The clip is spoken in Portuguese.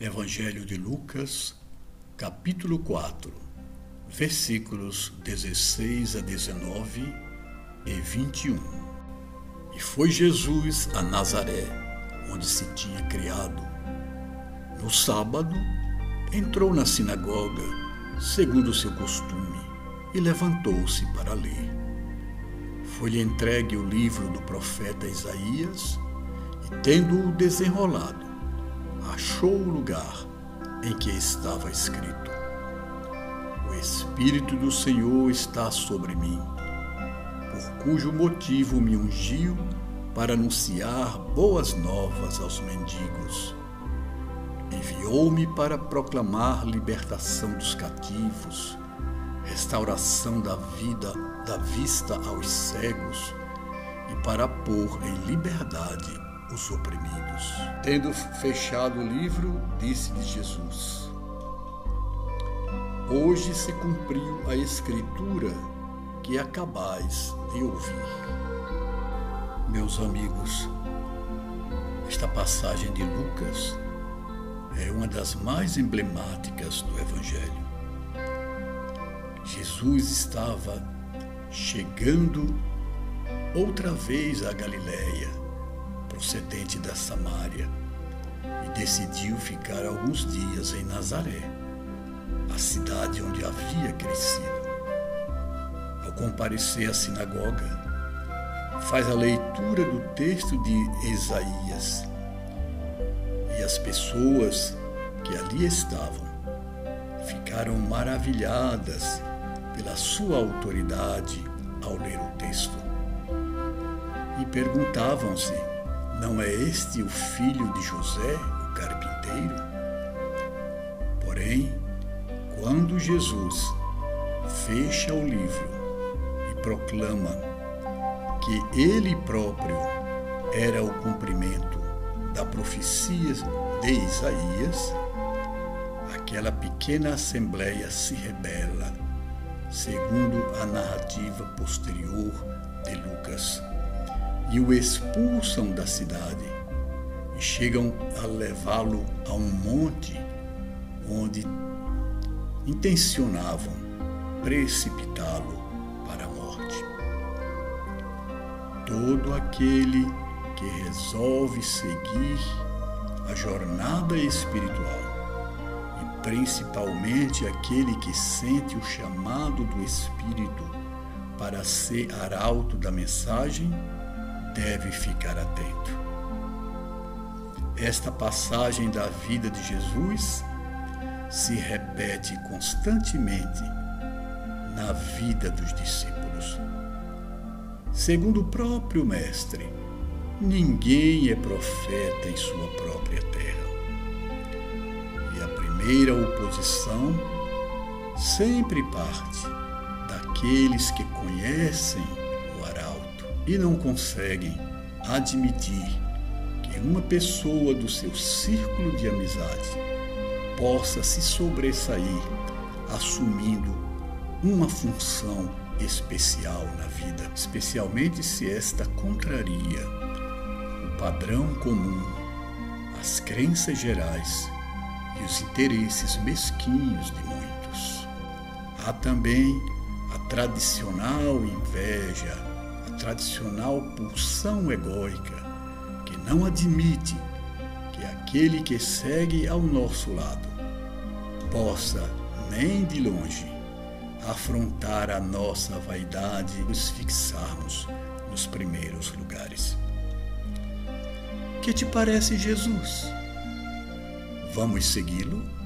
Evangelho de Lucas, capítulo 4, versículos 16 a 19 e 21. E foi Jesus a Nazaré, onde se tinha criado. No sábado, entrou na sinagoga, segundo o seu costume, e levantou-se para ler. Foi-lhe entregue o livro do profeta Isaías, e tendo-o desenrolado, achou o lugar em que estava escrito: O Espírito do Senhor está sobre mim, por cujo motivo me ungiu para anunciar boas novas aos mendigos. Enviou-me para proclamar libertação dos cativos, restauração da vida, da vista aos cegos e para pôr em liberdade os oprimidos. Tendo fechado o livro, disse-lhe Jesus: Hoje se cumpriu a escritura que acabais de ouvir. Meus amigos, esta passagem de Lucas é uma das mais emblemáticas do Evangelho. Jesus estava chegando outra vez à Galiléia procedente da Samária, e decidiu ficar alguns dias em Nazaré, a cidade onde havia crescido. Ao comparecer à sinagoga, faz a leitura do texto de Isaías e as pessoas que ali estavam ficaram maravilhadas pela sua autoridade ao ler o texto e perguntavam-se não é este o filho de José, o carpinteiro? Porém, quando Jesus fecha o livro e proclama que ele próprio era o cumprimento da profecia de Isaías, aquela pequena assembleia se rebela, segundo a narrativa posterior e o expulsam da cidade e chegam a levá-lo a um monte onde intencionavam precipitá-lo para a morte. Todo aquele que resolve seguir a jornada espiritual e principalmente aquele que sente o chamado do Espírito para ser arauto da mensagem deve ficar atento. Esta passagem da vida de Jesus se repete constantemente na vida dos discípulos. Segundo o próprio Mestre, ninguém é profeta em sua própria terra. E a primeira oposição sempre parte daqueles que conhecem e não conseguem admitir que uma pessoa do seu círculo de amizade possa se sobressair assumindo uma função especial na vida, especialmente se esta contraria o padrão comum, as crenças gerais e os interesses mesquinhos de muitos. Há também a tradicional inveja tradicional pulsão egóica que não admite que aquele que segue ao nosso lado possa, nem de longe, afrontar a nossa vaidade e nos fixarmos nos primeiros lugares. Que te parece Jesus? Vamos segui-lo?